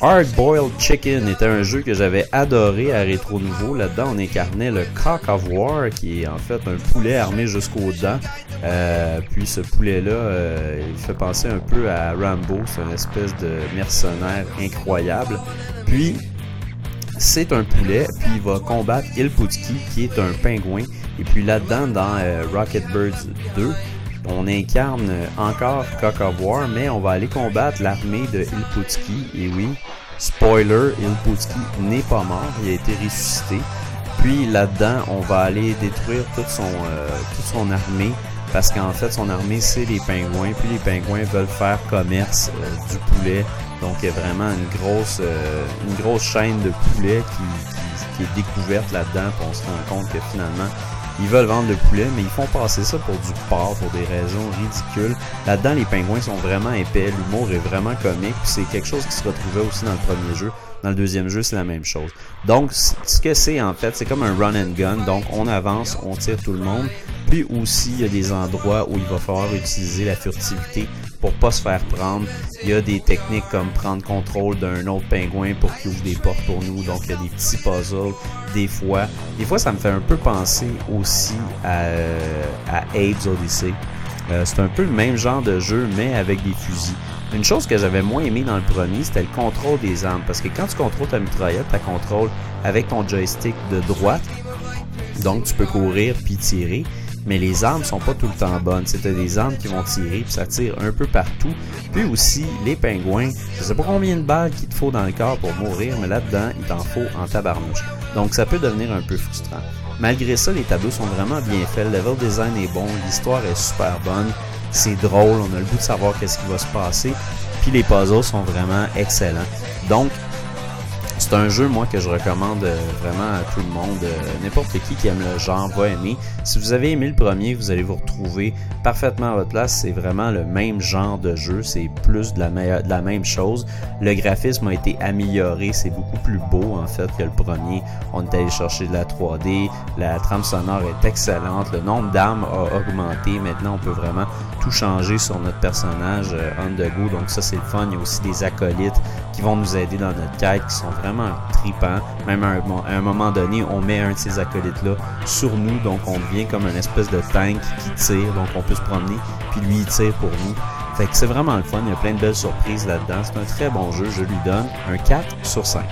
Hard Boiled Chicken était un jeu que j'avais adoré à Rétro Nouveau. Là-dedans, on incarnait le Cock of War, qui est en fait un poulet armé jusqu'aux dents. Euh, puis ce poulet-là, euh, il fait penser un peu à Rambo, c'est une espèce de mercenaire incroyable. Puis, c'est un poulet, puis il va combattre Ilputki, qui est un pingouin. Et puis là-dedans, dans euh, Rocket Birds 2, on incarne encore Cock of War, mais on va aller combattre l'armée de Ilputski. Et oui, spoiler, Ilputski n'est pas mort, il a été ressuscité. Puis là-dedans, on va aller détruire toute son, euh, toute son armée parce qu'en fait, son armée, c'est les pingouins. Puis les pingouins veulent faire commerce euh, du poulet. Donc, il y a vraiment une grosse, euh, une grosse chaîne de poulets qui, qui, est découverte là-dedans. On se rend compte que finalement, ils veulent vendre le poulet, mais ils font passer ça pour du porc pour des raisons ridicules. Là-dedans, les pingouins sont vraiment épais, l'humour est vraiment comique, c'est quelque chose qui se retrouvait aussi dans le premier jeu. Dans le deuxième jeu, c'est la même chose. Donc, ce que c'est en fait, c'est comme un run and gun. Donc, on avance, on tire tout le monde. Puis aussi, il y a des endroits où il va falloir utiliser la furtivité pour pas se faire prendre. Il y a des techniques comme prendre contrôle d'un autre pingouin pour qu'il ouvre des portes pour nous. Donc il y a des petits puzzles des fois. Des fois, ça me fait un peu penser aussi à, à Abe's Odyssey. Euh, c'est un peu le même genre de jeu, mais avec des fusils. Une chose que j'avais moins aimé dans le premier, c'était le contrôle des armes. Parce que quand tu contrôles ta mitraillette, tu contrôles avec ton joystick de droite. Donc tu peux courir puis tirer mais les armes sont pas tout le temps bonnes. C'était des armes qui vont tirer, puis ça tire un peu partout. Puis aussi, les pingouins, je sais pas combien de balles qu'il te faut dans le corps pour mourir, mais là-dedans, il t'en faut en tabarnouche. Donc ça peut devenir un peu frustrant. Malgré ça, les tableaux sont vraiment bien faits, le level design est bon, l'histoire est super bonne, c'est drôle, on a le goût de savoir qu'est-ce qui va se passer, puis les puzzles sont vraiment excellents. Donc, c'est un jeu, moi, que je recommande euh, vraiment à tout le monde. Euh, n'importe qui qui aime le genre va aimer. Si vous avez aimé le premier, vous allez vous retrouver parfaitement à votre place. C'est vraiment le même genre de jeu. C'est plus de la, de la même chose. Le graphisme a été amélioré. C'est beaucoup plus beau, en fait, que le premier. On est allé chercher de la 3D. La trame sonore est excellente. Le nombre d'armes a augmenté. Maintenant, on peut vraiment changer sur notre personnage on the go. Donc ça, c'est le fun. Il y a aussi des acolytes qui vont nous aider dans notre quête, qui sont vraiment tripants. Même à un, moment donné, on met un de ces acolytes-là sur nous. Donc on devient comme une espèce de tank qui tire. Donc on peut se promener, puis lui, il tire pour nous. Fait que c'est vraiment le fun. Il y a plein de belles surprises là-dedans. C'est un très bon jeu. Je lui donne un 4 sur 5.